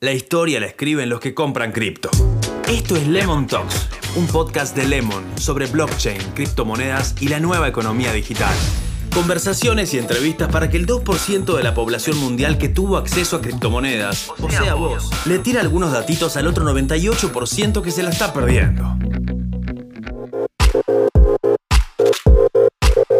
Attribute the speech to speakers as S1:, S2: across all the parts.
S1: La historia la escriben los que compran cripto. Esto es Lemon Talks, un podcast de Lemon sobre blockchain, criptomonedas y la nueva economía digital. Conversaciones y entrevistas para que el 2% de la población mundial que tuvo acceso a criptomonedas, o sea vos, le tire algunos datitos al otro 98% que se la está perdiendo.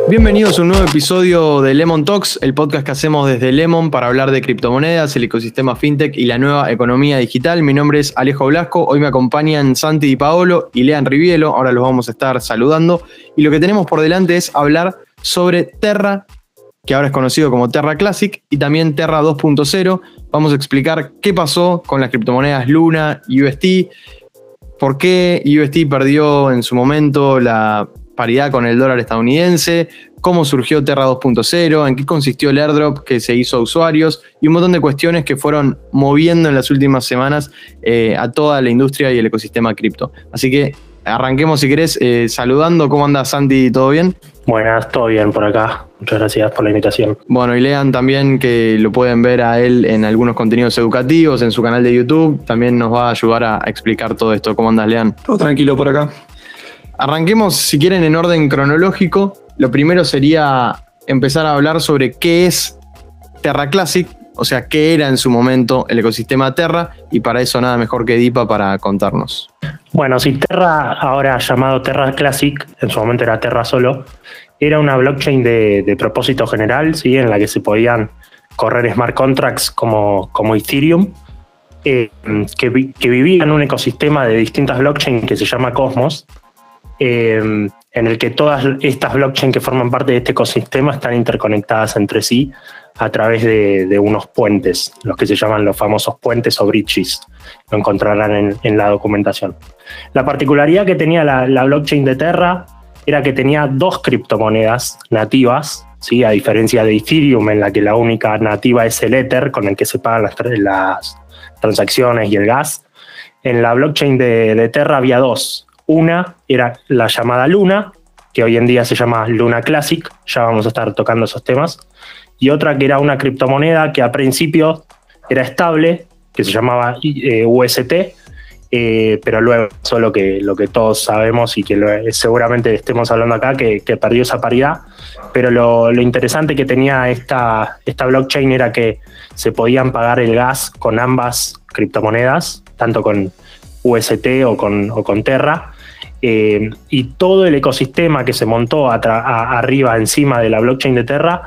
S2: Bienvenidos a un nuevo episodio de Lemon Talks, el podcast que hacemos desde Lemon para hablar de criptomonedas, el ecosistema fintech y la nueva economía digital. Mi nombre es Alejo Blasco, hoy me acompañan Santi Di Paolo y Lean Rivielo, ahora los vamos a estar saludando. Y lo que tenemos por delante es hablar sobre Terra, que ahora es conocido como Terra Classic, y también Terra 2.0. Vamos a explicar qué pasó con las criptomonedas Luna, UST, por qué UST perdió en su momento la paridad con el dólar estadounidense, cómo surgió Terra 2.0, en qué consistió el airdrop que se hizo a usuarios y un montón de cuestiones que fueron moviendo en las últimas semanas eh, a toda la industria y el ecosistema cripto. Así que arranquemos si querés eh, saludando. ¿Cómo andas Santi? ¿Todo bien?
S3: Buenas, todo bien por acá. Muchas gracias por la invitación.
S2: Bueno, y lean también que lo pueden ver a él en algunos contenidos educativos, en su canal de YouTube. También nos va a ayudar a explicar todo esto. ¿Cómo andas, Lean?
S4: Todo tranquilo por acá.
S2: Arranquemos, si quieren, en orden cronológico. Lo primero sería empezar a hablar sobre qué es Terra Classic, o sea, qué era en su momento el ecosistema Terra, y para eso nada mejor que Dipa para contarnos.
S3: Bueno, si Terra, ahora llamado Terra Classic, en su momento era Terra solo, era una blockchain de, propósito general, ¿sí? en la que se podían correr smart contracts como, como Ethereum, eh, que, que vivía en un ecosistema de distintas blockchains que se llama Cosmos, eh, en el que todas estas blockchains que forman parte de este ecosistema están interconectadas entre sí a través de, unos puentes, los que se llaman los famosos puentes o bridges. Lo encontrarán en, la documentación. La particularidad que tenía la, blockchain de Terra era que tenía dos criptomonedas nativas, ¿sí? a diferencia de Ethereum, en la que la única nativa es el Ether, con el que se pagan las, transacciones y el gas. En la blockchain de Terra había dos, una era la llamada Luna, que hoy en día se llama Luna Classic, ya vamos a estar tocando esos temas, y otra que era una criptomoneda que a principio era estable, que se llamaba eh, UST, eh, pero luego solo que lo que todos sabemos y que seguramente estemos hablando acá, que, perdió esa paridad, pero lo, interesante que tenía esta, esta blockchain era que se podían pagar el gas con ambas criptomonedas, tanto con UST o con, o con Terra, eh, y todo el ecosistema que se montó arriba, encima de la blockchain de Terra,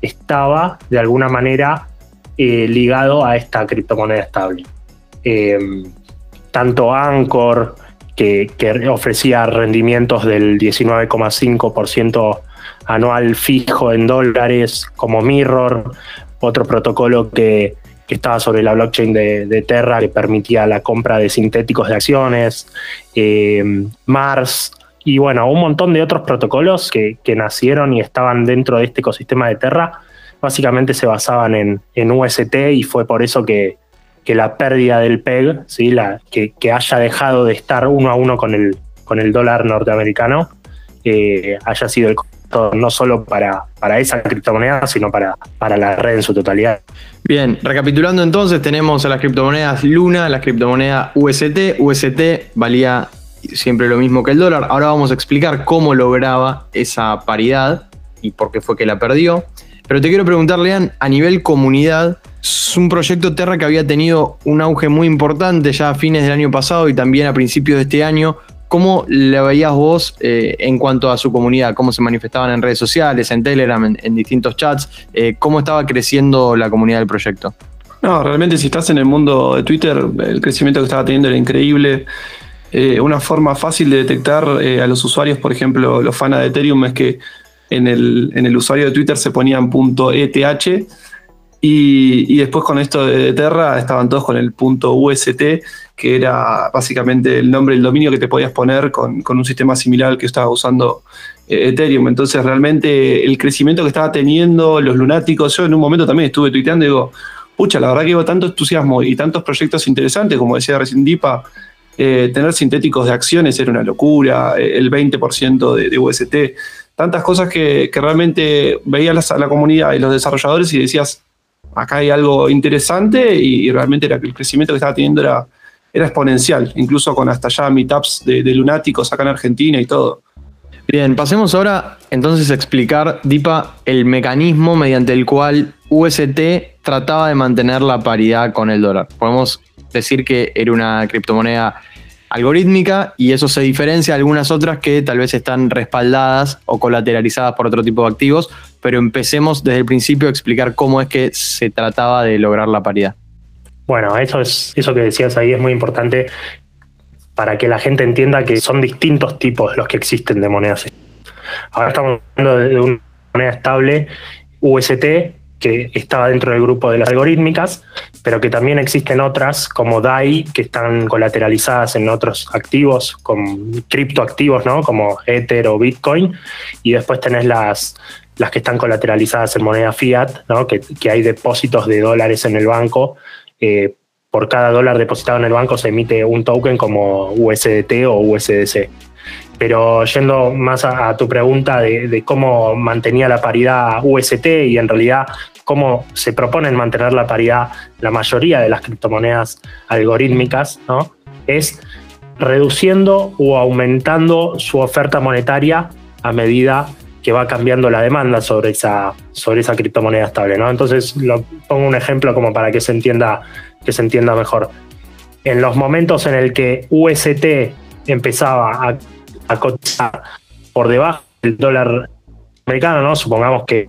S3: estaba de alguna manera eh, ligado a esta criptomoneda estable. Eh, tanto Anchor, que, que, ofrecía rendimientos del 19,5% anual fijo en dólares, como Mirror, otro protocolo que que estaba sobre la blockchain de, Terra, que permitía la compra de sintéticos de acciones, eh, Mars, y bueno, un montón de otros protocolos que, nacieron y estaban dentro de este ecosistema de Terra, básicamente se basaban en, UST y fue por eso que, la pérdida del PEG, ¿sí? la, que, haya dejado de estar uno a uno con el, con el dólar norteamericano, eh, haya sido el no solo para, para esa criptomoneda, sino para, para la red en su totalidad.
S2: Bien, recapitulando entonces, tenemos a las criptomonedas Luna, la criptomoneda UST. UST valía siempre lo mismo que el dólar. Ahora vamos a explicar cómo lograba esa paridad y por qué fue que la perdió. Pero te quiero preguntar, Lean, a nivel comunidad, es un proyecto Terra que había tenido un auge muy importante ya a fines del año pasado y también a principios de este año ¿Cómo le veías vos eh, en cuanto a su comunidad? ¿Cómo se manifestaban en redes sociales, en Telegram, en, distintos chats? Eh, ¿Cómo estaba creciendo la comunidad del proyecto?
S4: No, realmente si estás en el mundo de Twitter, el crecimiento que estaba teniendo era increíble. Eh, una forma fácil de detectar a los usuarios, por ejemplo, los fans de Ethereum, es que en el, en el usuario de Twitter se ponían .eth y, después con esto de Terra estaban todos con el UST, que era básicamente el nombre del dominio que te podías poner con, un sistema similar al que estaba usando eh, Ethereum. Entonces realmente el crecimiento que estaba teniendo los lunáticos, yo en un momento también estuve tuiteando y digo, pucha, la verdad que hubo tanto entusiasmo y tantos proyectos interesantes, como decía recién Dipa, eh, tener sintéticos de acciones era una locura, eh, el 20% de, UST, tantas cosas que, realmente veías a la comunidad y los desarrolladores y decías, acá hay algo interesante y, realmente era, el crecimiento que estaba teniendo era, era exponencial, incluso con hasta ya meetups de, lunáticos acá en Argentina y todo.
S2: Bien, pasemos ahora entonces a explicar, Dipa, el mecanismo mediante el cual UST trataba de mantener la paridad con el dólar. Podemos decir que era una criptomoneda algorítmica y eso se diferencia de algunas otras que tal vez están respaldadas o colateralizadas por otro tipo de activos, pero empecemos desde el principio a explicar cómo es que se trataba de lograr la paridad.
S3: Bueno, eso es eso que decías ahí es muy importante para que la gente entienda que son distintos tipos los que existen de monedas. Ahora estamos hablando de una moneda estable UST que estaba dentro del grupo de las algorítmicas, pero que también existen otras como DAI que están colateralizadas en otros activos, con criptoactivos, ¿no? como Ether o Bitcoin, y después tenés las, las que están colateralizadas en moneda fiat, ¿no? que, hay depósitos de dólares en el banco. Por cada dólar depositado en el banco se emite un token como USDT o USDC. Pero yendo más a, tu pregunta de, cómo mantenía la paridad UST y en realidad cómo se proponen mantener la paridad la mayoría de las criptomonedas algorítmicas, ¿no? es reduciendo o aumentando su oferta monetaria a medida que va cambiando la demanda sobre esa, sobre esa criptomoneda estable. ¿no? Entonces, lo, pongo un ejemplo como para que se entienda que se entienda mejor. En los momentos en el que UST empezaba a, a cotizar por debajo del dólar americano, ¿no? supongamos que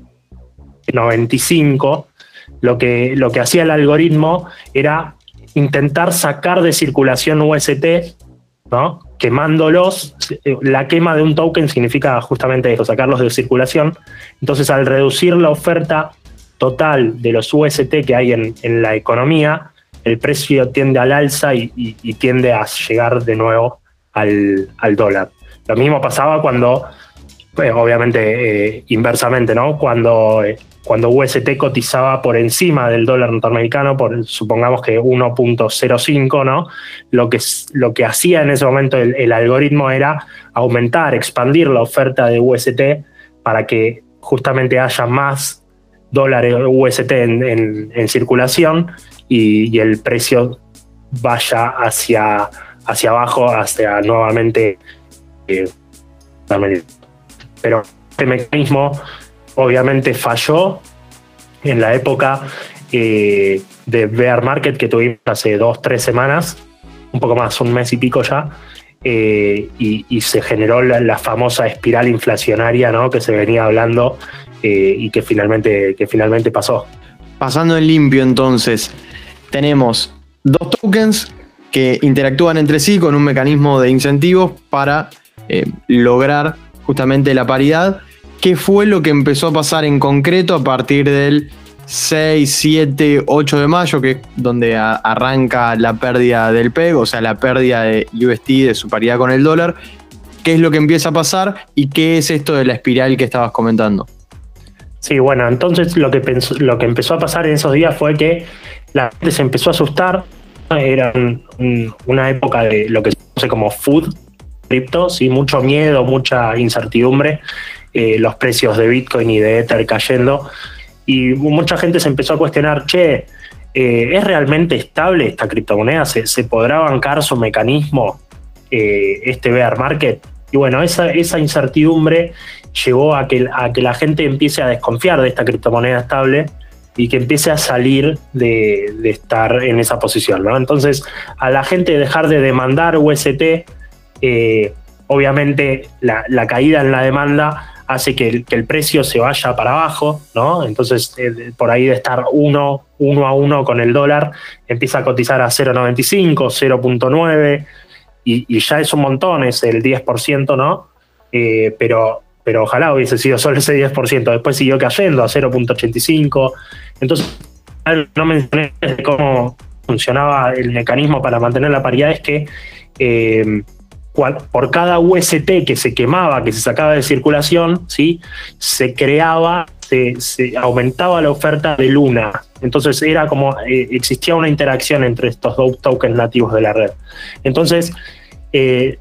S3: 95, lo que, lo que hacía el algoritmo era intentar sacar de circulación UST, ¿no? quemándolos. La quema de un token significa justamente eso, sacarlos de circulación. Entonces, al reducir la oferta total de los UST que hay en, en la economía, el precio tiende al alza y, tiende a llegar de nuevo al, dólar. Lo mismo pasaba cuando, pues, obviamente, eh, inversamente, ¿no? Cuando, eh, cuando UST cotizaba por encima del dólar norteamericano, por supongamos que 1.05, ¿no? Lo que, lo que hacía en ese momento el, algoritmo era aumentar, expandir la oferta de UST para que justamente haya más dólares UST en circulación y, el precio vaya hacia, hacia abajo, hacia nuevamente eh, Pero este mecanismo obviamente falló en la época eh, de bear market que tuvimos hace dos, tres semanas, un poco más, un mes y pico ya, eh, y, se generó la, famosa espiral inflacionaria ¿no? que se venía hablando y que finalmente, que finalmente pasó.
S2: Pasando en limpio entonces, tenemos dos tokens que interactúan entre sí con un mecanismo de incentivos para eh, lograr justamente la paridad. ¿Qué fue lo que empezó a pasar en concreto a partir del 6, 7, 8 de mayo, que es donde arranca la pérdida del PEG, o sea, la pérdida de UST de su paridad con el dólar? ¿Qué es lo que empieza a pasar y qué es esto de la espiral que estabas comentando?
S3: Sí, bueno, entonces lo que, lo que empezó a pasar en esos días fue que la gente se empezó a asustar. Era una época de lo que se conoce como food cripto, ¿sí? mucho miedo, mucha incertidumbre, eh, los precios de Bitcoin y de Ether cayendo. Y mucha gente se empezó a cuestionar, che, eh, ¿es realmente estable esta criptomoneda? ¿Se, podrá bancar su mecanismo, eh, este bear market? Y bueno, esa, esa incertidumbre llevó a que, a que la gente empiece a desconfiar de esta criptomoneda estable y que empiece a salir de, estar en esa posición. ¿no? Entonces, a la gente dejar de demandar UST, obviamente la, caída en la demanda hace que el, que el, precio se vaya para abajo, ¿no? Entonces, eh, por ahí de estar uno, uno a uno con el dólar, empieza a cotizar a 0,95, 0,9, y, y, ya es un montón, es el 10%, ¿no? Eh, pero pero ojalá hubiese sido solo ese 10%. Después siguió cayendo a 0.85. Entonces, no mencioné cómo funcionaba el mecanismo para mantener la paridad, es que eh, por cada UST que se quemaba, que se sacaba de circulación, ¿sí? se creaba, se, aumentaba la oferta de Luna. Entonces era como, eh, existía una interacción entre estos dos tokens nativos de la red. Entonces, eh,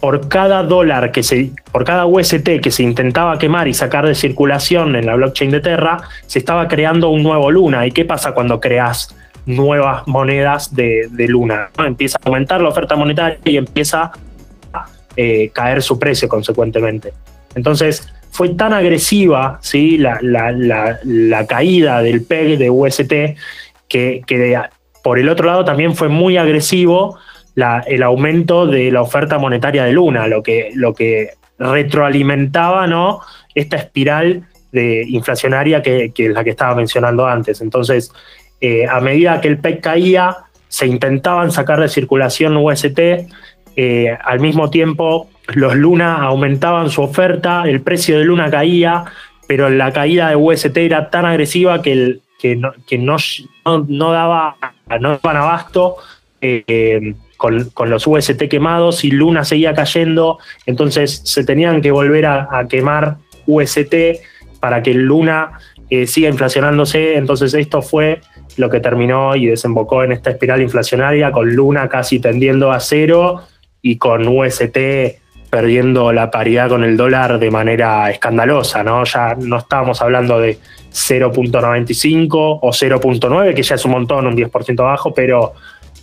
S3: por cada dólar que se, por cada UST que se intentaba quemar y sacar de circulación en la blockchain de Terra, se estaba creando un nuevo Luna. ¿Y qué pasa cuando creas nuevas monedas de, Luna? Empieza a aumentar la oferta monetaria y empieza a eh, caer su precio consecuentemente. Entonces, fue tan agresiva ¿sí? la, caída del PEG de UST que, que por el otro lado también fue muy agresivo el aumento de la oferta monetaria de Luna, lo que, lo que retroalimentaba ¿no? esta espiral de inflacionaria que, es la que estaba mencionando antes. Entonces, eh, a medida que el PEC caía, se intentaban sacar de circulación UST, eh, al mismo tiempo los Luna aumentaban su oferta, el precio de Luna caía, pero la caída de UST era tan agresiva que, no, daba, no daban abasto. Eh, con, los UST quemados y Luna seguía cayendo, entonces se tenían que volver a, quemar UST para que Luna eh, siga inflacionándose, entonces esto fue lo que terminó y desembocó en esta espiral inflacionaria con Luna casi tendiendo a cero y con UST perdiendo la paridad con el dólar de manera escandalosa, ¿no? Ya no estábamos hablando de 0.95 o 0.9, que ya es un montón, un 10% abajo, pero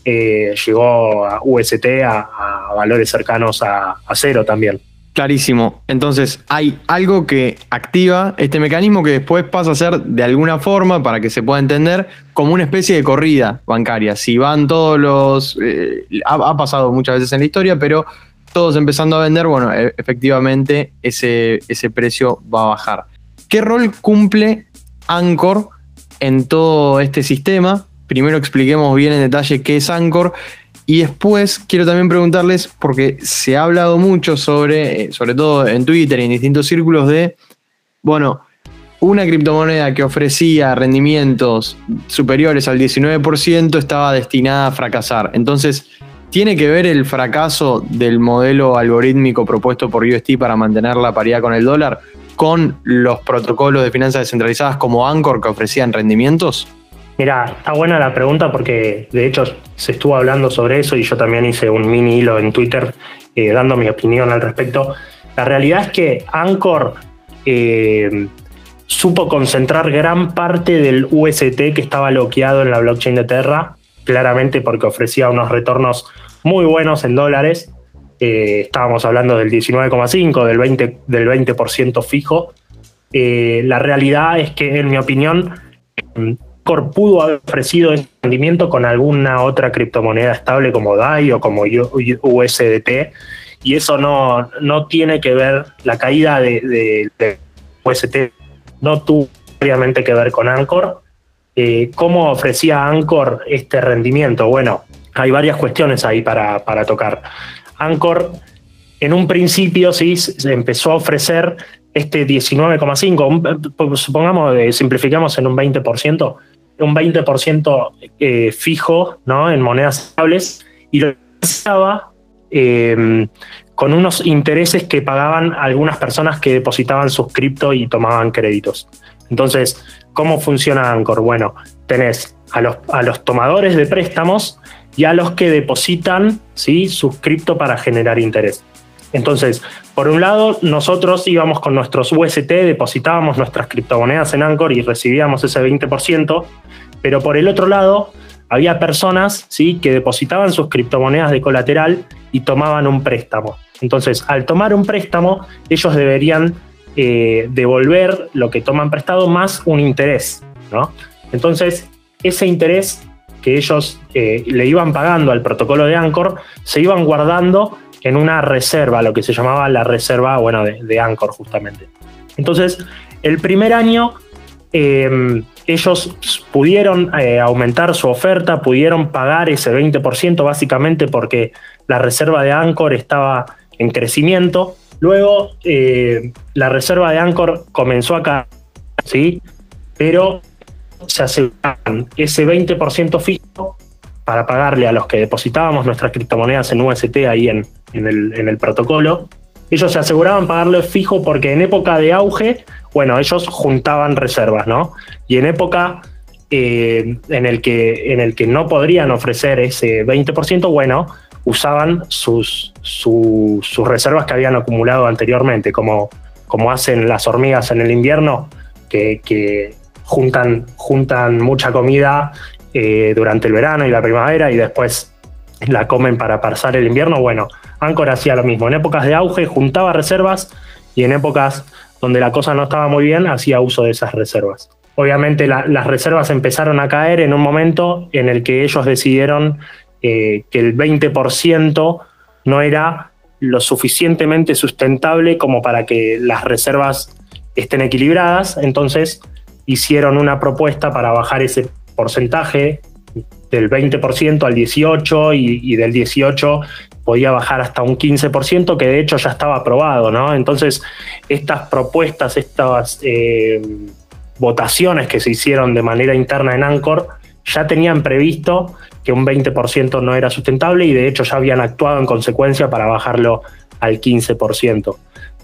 S3: eh, llegó a UST a, valores cercanos a, cero también.
S2: Clarísimo. Entonces, hay algo que activa este mecanismo que después pasa a ser, de alguna forma, para que se pueda entender, como una especie de corrida bancaria. Si van todos los. Eh, ha, pasado muchas veces en la historia, pero todos empezando a vender, bueno, e, efectivamente ese, ese precio va a bajar. ¿Qué rol cumple Anchor en todo este sistema? primero expliquemos bien en detalle qué es Anchor y después quiero también preguntarles, porque se ha hablado mucho sobre, eh, sobre todo en Twitter y en distintos círculos, de, bueno, una criptomoneda que ofrecía rendimientos superiores al 19% estaba destinada a fracasar. Entonces, ¿tiene que ver el fracaso del modelo algorítmico propuesto por UST para mantener la paridad con el dólar con los protocolos de finanzas descentralizadas como Anchor que ofrecían rendimientos?
S3: Mira, está buena la pregunta porque de hecho se estuvo hablando sobre eso y yo también hice un mini hilo en Twitter eh, dando mi opinión al respecto. La realidad es que Anchor eh, supo concentrar gran parte del UST que estaba bloqueado en la blockchain de Terra, claramente porque ofrecía unos retornos muy buenos en dólares. Eh, estábamos hablando del 19,5, del 20%, del 20 fijo. la realidad es que, en mi opinión, pudo haber ofrecido rendimiento con alguna otra criptomoneda estable como DAI o como USDT, y eso no, no tiene que ver, la caída de, UST no tuvo obviamente que ver con Anchor. Eh, ¿Cómo ofrecía Anchor este rendimiento? Bueno, hay varias cuestiones ahí para, para tocar. Anchor en un principio sí se empezó a ofrecer este 19,5, supongamos, eh, simplificamos en un 20%, un 20% eh, fijo ¿no? en monedas estables y lo estaba em, con unos intereses que pagaban algunas personas que depositaban sus cripto y tomaban créditos. Entonces, ¿cómo funciona Anchor? Bueno, tenés a los, a los tomadores de préstamos y a los que depositan ¿sí? sus cripto para generar interés. Entonces, por un lado, nosotros íbamos con nuestros UST, depositábamos nuestras criptomonedas en Anchor y recibíamos ese 20%, pero por el otro lado, había personas ¿sí? que depositaban sus criptomonedas de colateral y tomaban un préstamo. Entonces, al tomar un préstamo, ellos deberían eh, devolver lo que toman prestado más un interés. ¿no? Entonces, ese interés que ellos eh, le iban pagando al protocolo de Anchor, se iban guardando en una reserva, lo que se llamaba la reserva bueno, de, Anchor justamente. Entonces, el primer año em, ellos pudieron eh, aumentar su oferta, pudieron pagar ese 20% básicamente porque la reserva de Anchor estaba en crecimiento. Luego, eh, la reserva de Anchor comenzó a caer, ¿sí? pero se aseguraron ese 20% fijo para pagarle a los que depositábamos nuestras criptomonedas en UST ahí en, en, el, en el protocolo. Ellos se aseguraban pagarle fijo porque en época de auge, bueno, ellos juntaban reservas, ¿no? Y en época eh, en, el que, en el que no podrían ofrecer ese 20%, bueno, usaban sus, sus reservas que habían acumulado anteriormente, como, como hacen las hormigas en el invierno, que, juntan, juntan mucha comida eh, durante el verano y la primavera y después la comen para pasar el invierno. Bueno, Anchor hacía lo mismo. En épocas de auge juntaba reservas y en épocas donde la cosa no estaba muy bien hacía uso de esas reservas. Obviamente las reservas empezaron a caer en un momento en el que ellos decidieron eh, que el 20% no era lo suficientemente sustentable como para que las reservas estén equilibradas, entonces hicieron una propuesta para bajar ese porcentaje del 20% al 18% y, del 18% podía bajar hasta un 15%, que de hecho ya estaba aprobado, ¿no? Entonces, estas propuestas, estas eh, votaciones que se hicieron de manera interna en Anchor, ya tenían previsto que un 20% no era sustentable y de hecho ya habían actuado en consecuencia para bajarlo al 15%.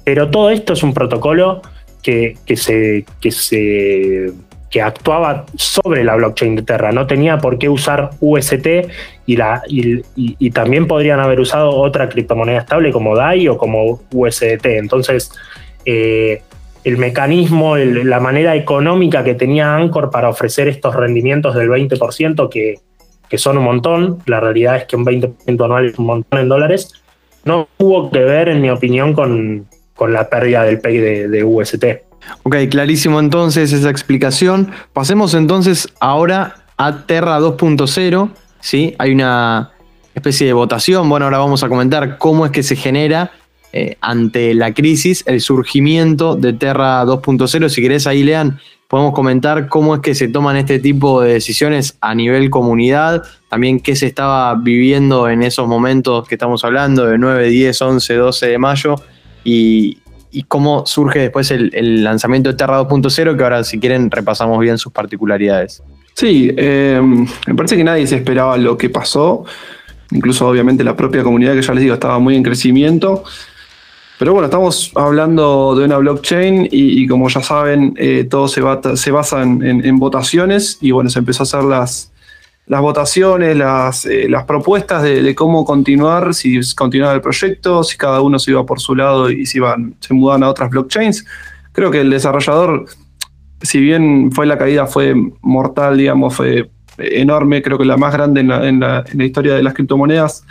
S3: Pero todo esto es un protocolo que, se, que, se, que actuaba sobre la blockchain de Terra. No tenía por qué usar UST y, también podrían haber usado otra criptomoneda estable como DAI o como USDT. Entonces, eh, el mecanismo, la manera económica que tenía Anchor para ofrecer estos rendimientos del 20%, que, que son un montón, la realidad es que un 20% anual es un montón en dólares, no tuvo que ver, en mi opinión, con, con la pérdida del PEG de, UST.
S2: Ok, clarísimo entonces esa explicación. Pasemos entonces ahora a Terra 2.0. ¿sí? Hay una especie de votación. Bueno, ahora vamos a comentar cómo es que se genera eh, ante la crisis el surgimiento de Terra 2.0. Si querés ahí lean, podemos comentar cómo es que se toman este tipo de decisiones a nivel comunidad, también qué se estaba viviendo en esos momentos que estamos hablando de 9, 10, 11, 12 de mayo y, cómo surge después el, lanzamiento de Terra 2.0, que ahora si quieren repasamos bien sus particularidades.
S4: Sí, eh, me parece que nadie se esperaba lo que pasó, incluso obviamente la propia comunidad que ya les digo estaba muy en crecimiento. Pero bueno, estamos hablando de una blockchain y, como ya saben, eh, todo se, se basa en, votaciones y bueno, se empezó a hacer las, las votaciones, las, eh, las propuestas de, cómo continuar, si continuaba el proyecto, si cada uno se iba por su lado y si iban, se mudaban a otras blockchains. Creo que el desarrollador, si bien fue la caída, fue mortal, digamos, fue enorme, creo que la más grande en la, en la, historia de las criptomonedas.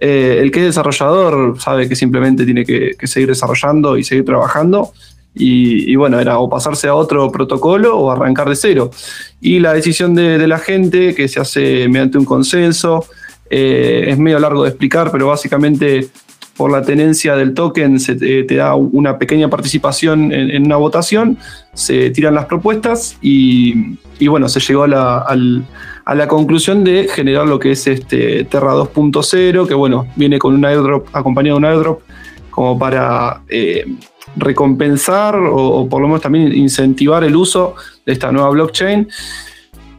S4: Eh, el que es desarrollador sabe que simplemente tiene que seguir desarrollando y seguir trabajando y, bueno, era o pasarse a otro protocolo o arrancar de cero. Y la decisión de, la gente, que se hace mediante un consenso, eh, es medio largo de explicar, pero básicamente por la tenencia del token se te, da una pequeña participación en, una votación, se tiran las propuestas y, bueno, se llegó a la, conclusión de generar lo que es este Terra 2.0, que bueno, viene con un airdrop, acompañado de un airdrop como para eh, recompensar o, por lo menos también incentivar el uso de esta nueva blockchain.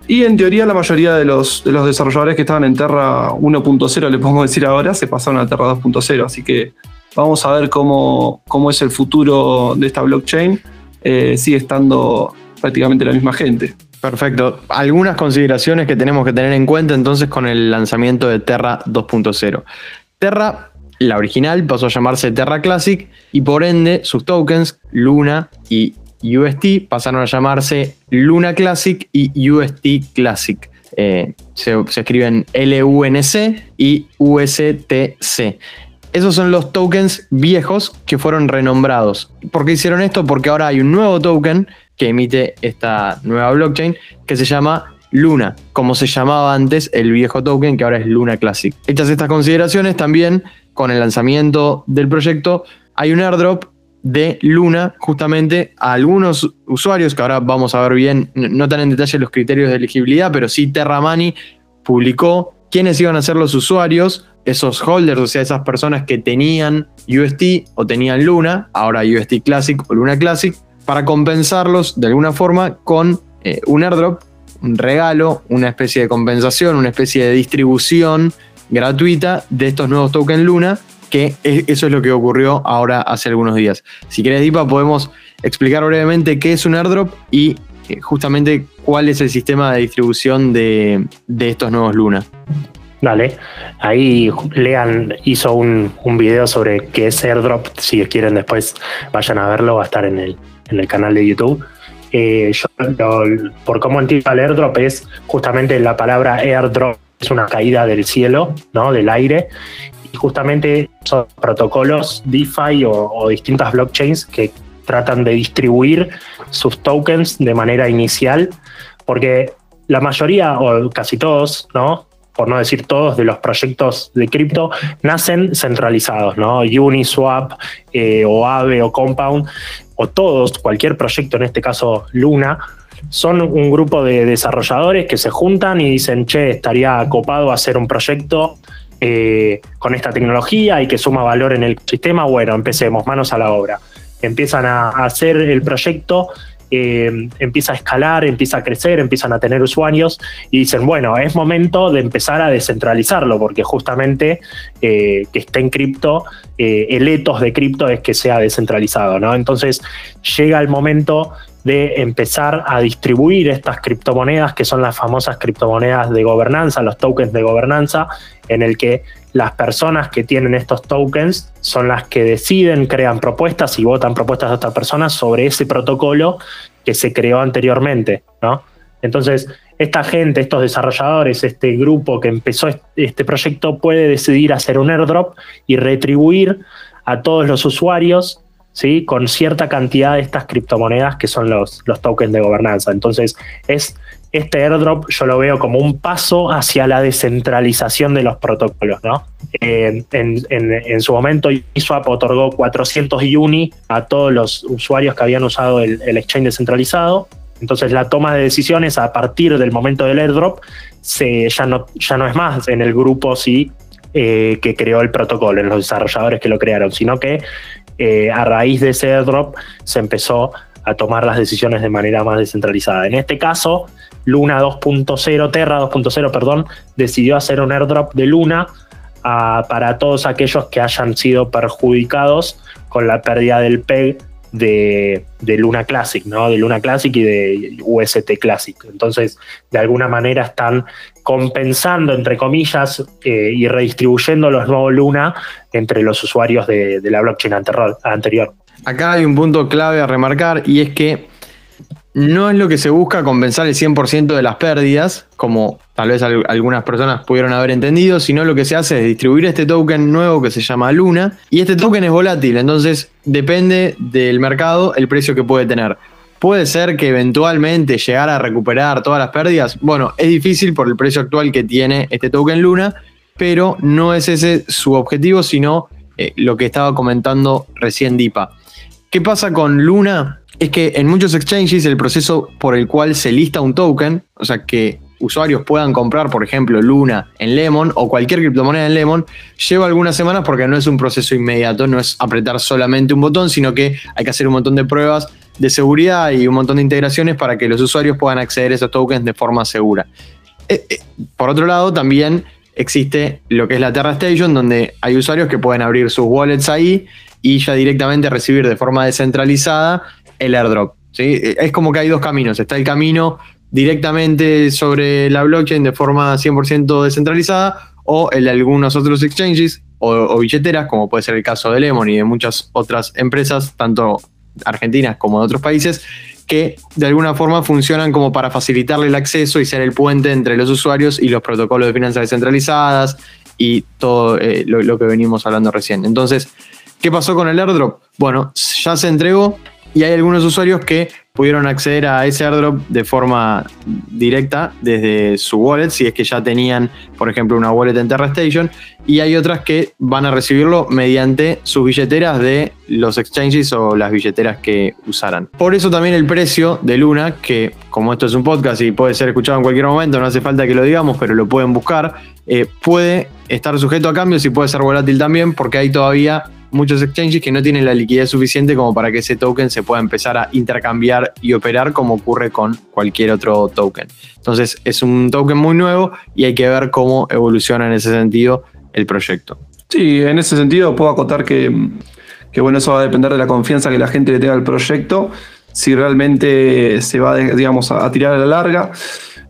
S4: Y en teoría la mayoría de los, de los desarrolladores que estaban en Terra 1.0, le podemos decir ahora, se pasaron a Terra 2.0. Así que vamos a ver cómo, cómo es el futuro de esta blockchain. Eh, sigue estando prácticamente la misma gente.
S2: Perfecto. Algunas consideraciones que tenemos que tener en cuenta entonces con el lanzamiento de Terra 2.0. Terra la original pasó a llamarse Terra Classic y por ende sus tokens, Luna y UST, pasaron a llamarse Luna Classic y UST Classic. Eh, se, escriben LUNC y USTC. Esos son los tokens viejos que fueron renombrados. ¿Por qué hicieron esto? Porque ahora hay un nuevo token que emite esta nueva blockchain que se llama Luna, como se llamaba antes el viejo token que ahora es Luna Classic. Hechas estas consideraciones, también con el lanzamiento del proyecto, hay un airdrop de Luna justamente a algunos usuarios, que ahora vamos a ver bien, no tan en detalle los criterios de elegibilidad, pero sí Terramani publicó quiénes iban a ser los usuarios, esos holders, o sea, esas personas que tenían UST o tenían Luna, ahora UST Classic o Luna Classic, para compensarlos de alguna forma con eh, un airdrop, regalo, una especie de compensación, una especie de distribución gratuita de estos nuevos tokens Luna, que eso es lo que ocurrió ahora hace algunos días. Si querés, Dipa, podemos explicar brevemente qué es un airdrop y eh, justamente cuál es el sistema de distribución de, estos nuevos Luna.
S3: Dale, ahí Lean hizo un, un, video sobre qué es airdrop. Si quieren, después vayan a verlo, va a estar en el, en el canal de YouTube. Eh, por cómo entiendo el airdrop, es justamente la palabra airdrop, es una caída del cielo, ¿no? del aire. Y justamente son protocolos DeFi o, o distintas blockchains que tratan de distribuir sus tokens de manera inicial, porque la mayoría o casi todos, ¿no? por no decir todos, de los proyectos de cripto nacen centralizados, ¿no? Uniswap eh, o Aave o Compound, o todos, cualquier proyecto, en este caso Luna, son un grupo de desarrolladores que se juntan y dicen, che, estaría copado hacer un proyecto eh, con esta tecnología y que suma valor en el sistema. Bueno, empecemos, manos a la obra. Empiezan a hacer el proyecto eh, empieza a escalar, empieza a crecer, empiezan a tener usuarios y dicen, bueno, es momento de empezar a descentralizarlo, porque justamente eh, que esté en cripto, eh, el etos de cripto es que sea descentralizado, ¿no? Entonces llega el momento de empezar a distribuir estas criptomonedas, que son las famosas criptomonedas de gobernanza, los tokens de gobernanza, en el que las personas que tienen estos tokens son las que deciden, crean propuestas y votan propuestas de otras personas sobre ese protocolo que se creó anteriormente, ¿no? Entonces, esta gente, estos desarrolladores, este grupo que empezó este proyecto puede decidir hacer un airdrop y retribuir a todos los usuarios ¿sí? con cierta cantidad de estas criptomonedas que son los, los tokens de gobernanza. Entonces, es este airdrop yo lo veo como un paso hacia la descentralización de los protocolos, ¿no? En, su momento, ISWAP otorgó 400 UNI a todos los usuarios que habían usado el, exchange descentralizado. Entonces, la toma de decisiones a partir del momento del airdrop ya, no, ya no es más en el grupo sí eh, que creó el protocolo, en los desarrolladores que lo crearon, sino que eh, a raíz de ese airdrop se empezó a tomar las decisiones de manera más descentralizada. En este caso, Luna 2.0, Terra 2.0, perdón, decidió hacer un airdrop de Luna ah, para todos aquellos que hayan sido perjudicados con la pérdida del PEG de, Luna Classic, ¿no? De Luna Classic y de UST Classic. Entonces, de alguna manera están compensando, entre comillas, eh, y redistribuyendo los nuevos Luna entre los usuarios de, de la blockchain anterior.
S2: Acá hay un punto clave a remarcar y es que no es lo que se busca compensar el 100% de las pérdidas, como tal vez algunas personas pudieron haber entendido, sino lo que se hace es distribuir este token nuevo que se llama Luna, y este token es volátil, entonces depende del mercado el precio que puede tener. Puede ser que eventualmente llegara a recuperar todas las pérdidas. Bueno, es difícil por el precio actual que tiene este token Luna, pero no es ese su objetivo, sino eh, lo que estaba comentando recién Dipa. ¿Qué pasa con Luna? Es que en muchos exchanges el proceso por el cual se lista un token, o sea que usuarios puedan comprar, por ejemplo, Luna en Lemon o cualquier criptomoneda en Lemon, lleva algunas semanas porque no es un proceso inmediato, no es apretar solamente un botón, sino que hay que hacer un montón de pruebas de seguridad y un montón de integraciones para que los usuarios puedan acceder a esos tokens de forma segura. Eh, eh, por otro lado, también existe lo que es la Terra Station, donde hay usuarios que pueden abrir sus wallets ahí y ya directamente recibir de forma descentralizada el airdrop. ¿sí? Es como que hay dos caminos. Está el camino directamente sobre la blockchain de forma 100% descentralizada o el de algunos otros exchanges o, billeteras, como puede ser el caso de Lemon y de muchas otras empresas, tanto argentinas como de otros países, que de alguna forma funcionan como para facilitarle el acceso y ser el puente entre los usuarios y los protocolos de finanzas descentralizadas y todo eh, lo, lo que venimos hablando recién. Entonces, ¿qué pasó con el airdrop? Bueno, ya se entregó, y hay algunos usuarios que pudieron acceder a ese airdrop de forma directa desde su wallet, si es que ya tenían, por ejemplo, una wallet en Terra Station, y hay otras que van a recibirlo mediante sus billeteras de los exchanges o las billeteras que usaran. Por eso también el precio de Luna, que como esto es un podcast y puede ser escuchado en cualquier momento, no hace falta que lo digamos, pero lo pueden buscar, eh, puede estar sujeto a cambios y puede ser volátil también porque hay todavía muchos exchanges que no tienen la liquidez suficiente como para que ese token se pueda empezar a intercambiar y operar como ocurre con cualquier otro token. Entonces es un token muy nuevo y hay que ver cómo evoluciona en ese sentido el proyecto.
S4: Sí, en ese sentido puedo acotar que, bueno, eso va a depender de la confianza que la gente le tenga al proyecto, si realmente se va, digamos, a, tirar a la larga.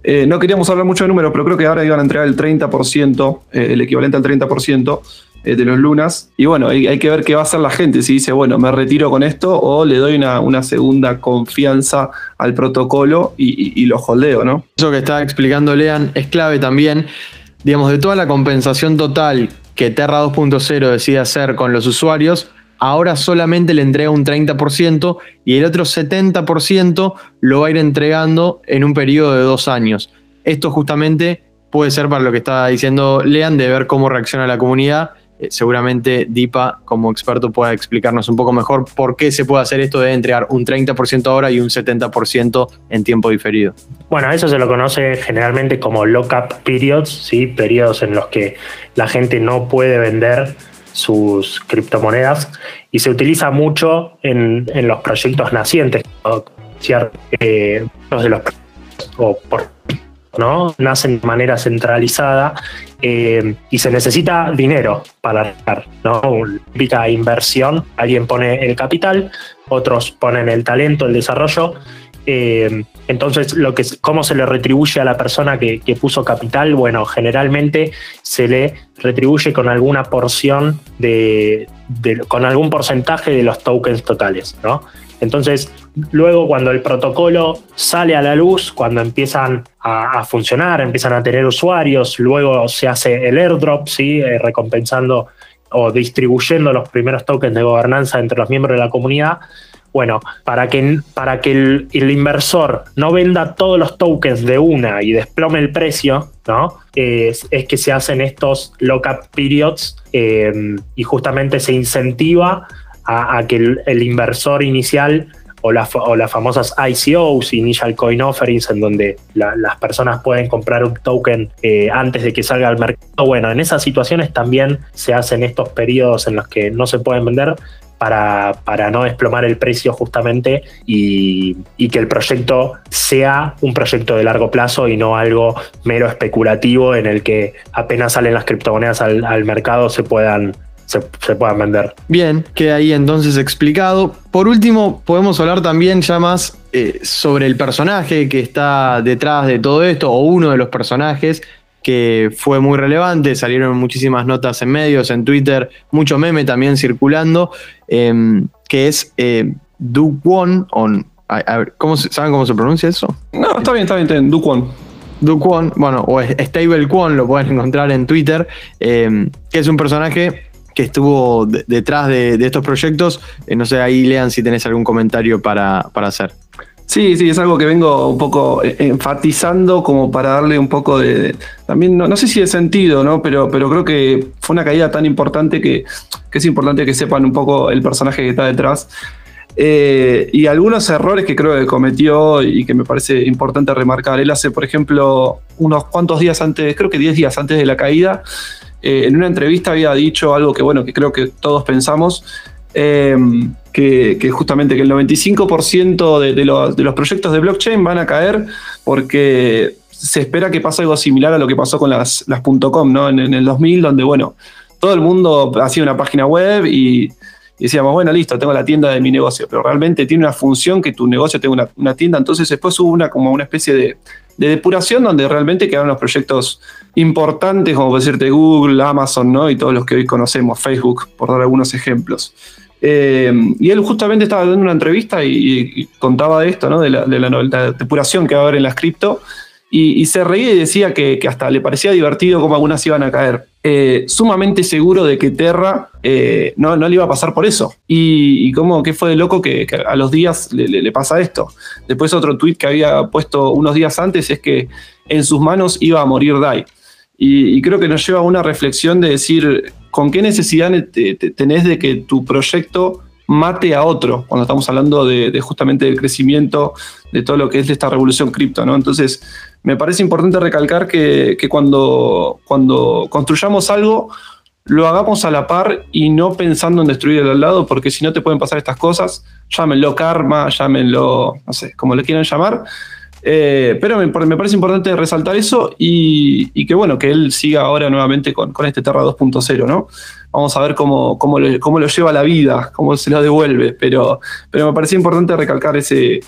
S4: Eh, no queríamos hablar mucho de números, pero creo que ahora iban a entregar el 30%, eh, el equivalente al 30% eh, de los lunas. Y bueno, hay, que ver qué va a hacer la gente, si dice, bueno, me retiro con esto o le doy una, segunda confianza al protocolo y, y, lo holdeo, ¿no?
S2: Eso que está explicando Lean es clave también. Digamos, de toda la compensación total que Terra 2.0 decide hacer con los usuarios, ahora solamente le entrega un 30% y el otro 70% lo va a ir entregando en un periodo de dos años. Esto justamente puede ser para lo que está diciendo Lean, de ver cómo reacciona la comunidad. Eh, seguramente Dipa, como experto, pueda explicarnos un poco mejor por qué se puede hacer esto de entregar un 30% ahora y un 70% en tiempo diferido.
S3: Bueno, eso se lo conoce generalmente como lock-up periods, ¿sí? periodos en los que la gente no puede vender sus criptomonedas y se utiliza mucho en, los proyectos nacientes. Eh, de los o por, ¿no? nacen de manera centralizada eh, y se necesita dinero para dar, ¿no? Una inversión, alguien pone el capital, otros ponen el talento, el desarrollo eh, entonces, lo que, ¿cómo se le retribuye a la persona que, puso capital? Bueno, generalmente se le retribuye con alguna porción de, con algún porcentaje de los tokens totales, ¿no? Entonces, luego cuando el protocolo sale a la luz, cuando empiezan a, funcionar, empiezan a tener usuarios, luego se hace el airdrop, ¿sí? Eh, recompensando o distribuyendo los primeros tokens de gobernanza entre los miembros de la comunidad, bueno, para que, para que el, inversor no venda todos los tokens de una y desplome el precio, ¿no? Es, que se hacen estos lock-up periods em, y justamente se incentiva a, que el, inversor inicial o, o, las famosas ICOs, Initial Coin Offerings, en donde las personas pueden comprar un token eh, antes de que salga al mercado. Bueno, en esas situaciones también se hacen estos periodos en los que no se pueden vender, para, no desplomar el precio justamente y, que el proyecto sea un proyecto de largo plazo y no algo mero especulativo en el que apenas salen las criptomonedas al, mercado se puedan, se, puedan vender.
S2: Bien, queda ahí entonces explicado. Por último, podemos hablar también ya más eh, sobre el personaje que está detrás de todo esto, o uno de los personajes, que fue muy relevante, salieron muchísimas notas en medios, en Twitter, mucho meme también circulando, em, que es eh, Dukwon, ¿cómo ¿saben cómo se pronuncia eso?
S4: No, está bien, está bien, Dukwon.
S2: Dukwon, bueno, o Stablecoin, lo pueden encontrar en Twitter, em, que es un personaje que estuvo detrás de, estos proyectos. Eh, no sé, ahí lean si tenés algún comentario para, para hacer.
S4: Sí, sí, es algo que vengo un poco eh, enfatizando como para darle un poco de, también, no, sé si de sentido, ¿no? Pero, pero creo que fue una caída tan importante que, es importante que sepan un poco el personaje que está detrás. Eh, y algunos errores que creo que cometió y que me parece importante remarcar. Él hace, por ejemplo, unos cuantos días antes, creo que 10 días antes de la caída, eh, en una entrevista había dicho algo que, bueno, que creo que todos pensamos, Em, que, justamente que el 95% de, los, proyectos de blockchain van a caer porque se espera que pase algo similar a lo que pasó con las, las .com ¿no? En, el 2000, donde, bueno, todo el mundo hacía una página web y, decíamos, bueno, listo, tengo la tienda de mi negocio, pero realmente tiene una función que tu negocio tenga una, tienda, entonces después hubo una, como una especie de, de depuración donde realmente quedaron los proyectos importantes, como decirte Google, Amazon, ¿no? Y todos los que hoy conocemos, Facebook, por dar algunos ejemplos. Eh, y él justamente estaba dando una entrevista y, contaba de esto, ¿no? de, la, de depuración que va a haber en las cripto, y, se reía y decía que, hasta le parecía divertido cómo algunas iban a caer. Eh, sumamente seguro de que Terra eh, no, no, le iba a pasar por eso. Y, cómo que fue de loco que, a los días le, pasa esto. Después otro tweet que había puesto unos días antes es que en sus manos iba a morir Dai. Y, y creo que nos lleva a una reflexión de decir, ¿con qué necesidad tenés de que tu proyecto mate a otro? Cuando estamos hablando de, justamente del crecimiento de todo lo que es esta revolución cripto, ¿no? Entonces, me parece importante recalcar que, cuando, cuando construyamos algo, lo hagamos a la par y no pensando en destruir el al lado, porque si no te pueden pasar estas cosas, llámenlo karma, llámenlo, no sé, como le quieran llamar, eh, pero me, parece importante resaltar eso y, que bueno, que él siga ahora nuevamente con, este Terra 2.0, ¿no? Vamos a ver cómo, cómo, lo, lleva la vida, cómo se lo devuelve, pero, pero me parece importante recalcar ese,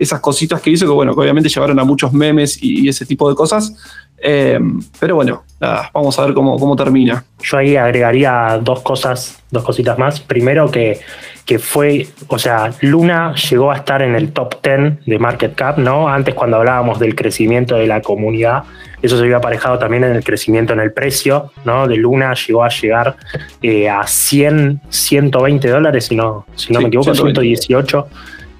S4: esas cositas que hizo, que bueno, que obviamente llevaron a muchos memes y, ese tipo de cosas. Eh, pero bueno, vamos a ver cómo, cómo termina.
S3: Yo ahí agregaría dos cosas, dos cositas más. Primero que que fue, o sea, Luna llegó a estar en el top 10 de market cap, ¿no? Antes cuando hablábamos del crecimiento de la comunidad, eso se había aparejado también en el crecimiento en el precio, ¿no? De Luna llegó a llegar eh, a 100, 120 dólares, si no, si no me equivoco, 118.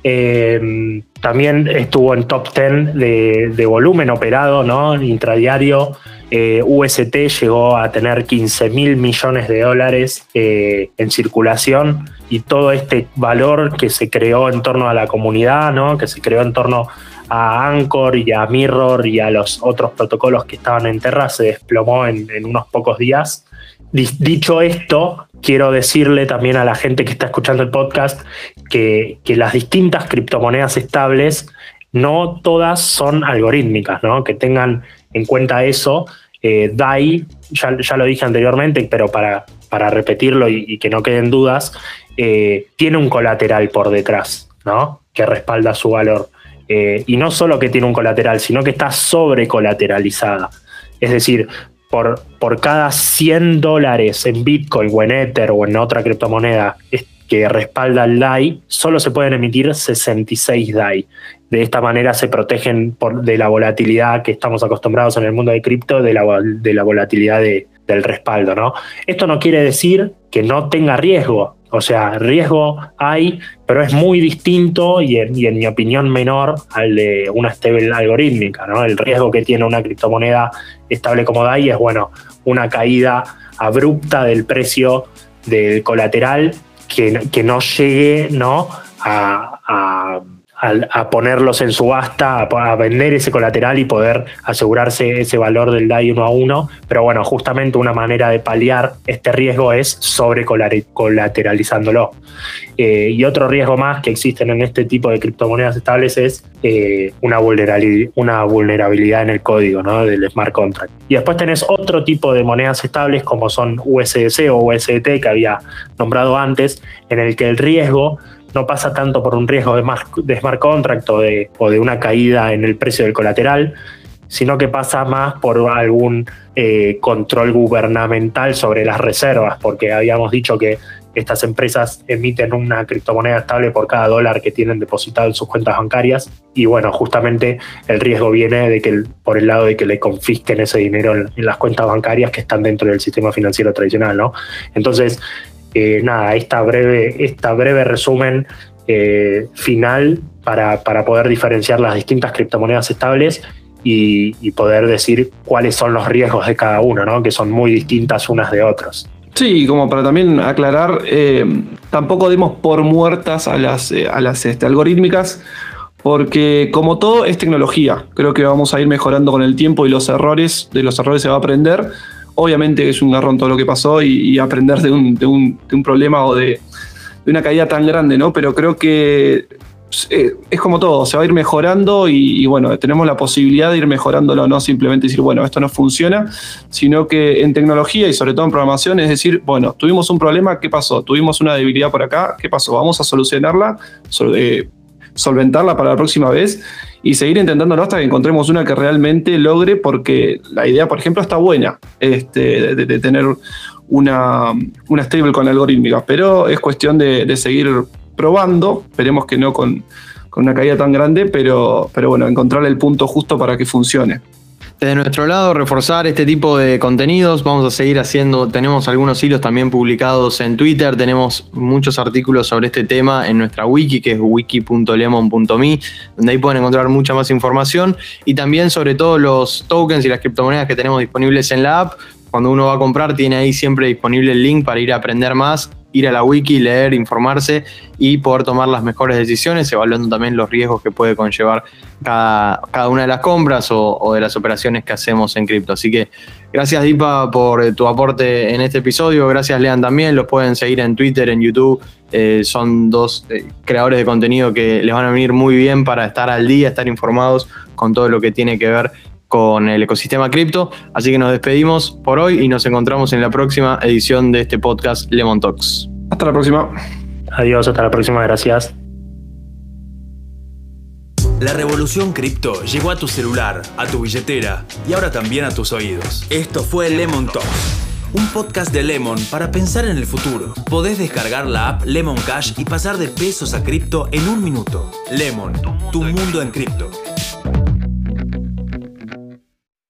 S3: Eh, también estuvo en top 10 de, volumen operado, ¿no? Intradiario eh, UST llegó a tener 15 mil millones de dólares eh, en circulación y todo este valor que se creó en torno a la comunidad, ¿no? que se creó en torno a Anchor y a Mirror y a los otros protocolos que estaban en Terra se desplomó en, unos pocos días. Dicho esto, quiero decirle también a la gente que está escuchando el podcast que, las distintas criptomonedas estables no todas son algorítmicas, ¿no? que tengan en cuenta eso. Eh, DAI, ya, lo dije anteriormente, pero para, para repetirlo y, que no queden dudas, eh, tiene un colateral por detrás, ¿no? Que respalda su valor. Eh, y no solo que tiene un colateral, sino que está sobrecolateralizada. Es decir, por, por cada 100 dólares en Bitcoin o en Ether o en otra criptomoneda que respalda el DAI, solo se pueden emitir 66 DAI. De esta manera se protegen por, de la volatilidad que estamos acostumbrados en el mundo de cripto, de la, de la volatilidad del respaldo. ¿no? Esto no quiere decir que no tenga riesgo. O sea, riesgo hay, pero es muy distinto y en, mi opinión menor al de una stable algorítmica. ¿no? El riesgo que tiene una criptomoneda estable como DAI es, bueno, una caída abrupta del precio del colateral que, no llegue ¿no? a ponerlos en subasta, a, vender ese colateral y poder asegurarse ese valor del DAI uno a uno. Pero bueno, justamente una manera de paliar este riesgo es sobre colateralizándolo. Eh, y otro riesgo más que existen en este tipo de criptomonedas estables es eh, una, vulnerabilidad, una vulnerabilidad en el código ¿no? del smart contract. Y después tenés otro tipo de monedas estables como son USDC o USDT que había nombrado antes, en el que el riesgo no pasa tanto por un riesgo de, smart contract o de, o de, una caída en el precio del colateral, sino que pasa más por algún eh, control gubernamental sobre las reservas, porque habíamos dicho que estas empresas emiten una criptomoneda estable por cada dólar que tienen depositado en sus cuentas bancarias y bueno, justamente el riesgo viene de que por el lado de que le confisquen ese dinero en, en las cuentas bancarias que están dentro del sistema financiero tradicional, ¿no? Entonces, eh, nada, esta breve, esta breve resumen eh, final para, poder diferenciar las distintas criptomonedas estables y, poder decir cuáles son los riesgos de cada uno, ¿no? que son muy distintas unas de otras.
S4: Sí, como para también aclarar, eh, tampoco demos por muertas a las, a las este, algorítmicas, porque como todo es tecnología. Creo que vamos a ir mejorando con el tiempo y los errores, de los errores se va a aprender Obviamente es un garrón todo lo que pasó y, aprender de un, problema o de, una caída tan grande, ¿no? Pero creo que eh, es como todo, se va a ir mejorando y, bueno, tenemos la posibilidad de ir mejorándolo, no simplemente decir, bueno, esto no funciona, sino que en tecnología y sobre todo en programación es decir, bueno, tuvimos un problema, ¿qué pasó? Tuvimos una debilidad por acá, ¿qué pasó? Vamos a solucionarla, eh, solventarla para la próxima vez y seguir intentándolo hasta que encontremos una que realmente logre, porque la idea, por ejemplo, está buena este, de, tener una, una stable con algorítmica, pero es cuestión de, seguir probando, esperemos que no con, con, una caída tan grande, pero, pero bueno, encontrar el punto justo para que funcione.
S2: Desde nuestro lado, reforzar este tipo de contenidos. Vamos a seguir haciendo, tenemos algunos hilos también publicados en Twitter, tenemos muchos artículos sobre este tema en nuestra wiki, que es wiki.lemon.me, donde ahí pueden encontrar mucha más información y también sobre todo los tokens y las criptomonedas que tenemos disponibles en la app. Cuando uno va a comprar, tiene ahí siempre disponible el link para ir a aprender más ir a la wiki, leer, informarse y poder tomar las mejores decisiones, evaluando también los riesgos que puede conllevar cada, cada una de las compras o, de las operaciones que hacemos en cripto. Así que gracias Dipa por tu aporte en este episodio, gracias Lean también, los pueden seguir en Twitter, en YouTube, eh, son dos eh, creadores de contenido que les van a venir muy bien para estar al día, estar informados con todo lo que tiene que ver con el ecosistema cripto. Así que nos despedimos por hoy y nos encontramos en la próxima edición de este podcast Lemon Talks.
S4: Hasta la próxima.
S3: Adiós, hasta la próxima, gracias.
S1: La revolución cripto llegó a tu celular, a tu billetera y ahora también a tus oídos. Esto fue Lemon Talks, un podcast de Lemon para pensar en el futuro. Podés descargar la app Lemon Cash y pasar de pesos a cripto en un minuto. Lemon, tu mundo en cripto.